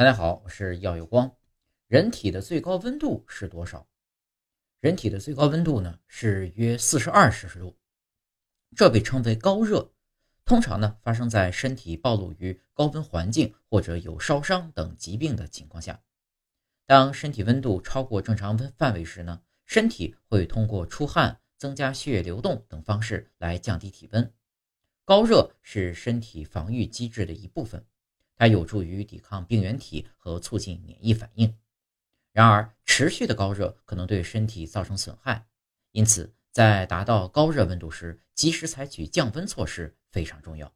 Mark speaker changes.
Speaker 1: 大家好，我是耀有光。人体的最高温度是多少？人体的最高温度呢是约四十二摄氏度，这被称为高热。通常呢发生在身体暴露于高温环境或者有烧伤等疾病的情况下。当身体温度超过正常温范围时呢，身体会通过出汗、增加血液流动等方式来降低体温。高热是身体防御机制的一部分。它有助于抵抗病原体和促进免疫反应。然而，持续的高热可能对身体造成损害，因此在达到高热温度时，及时采取降温措施非常重要。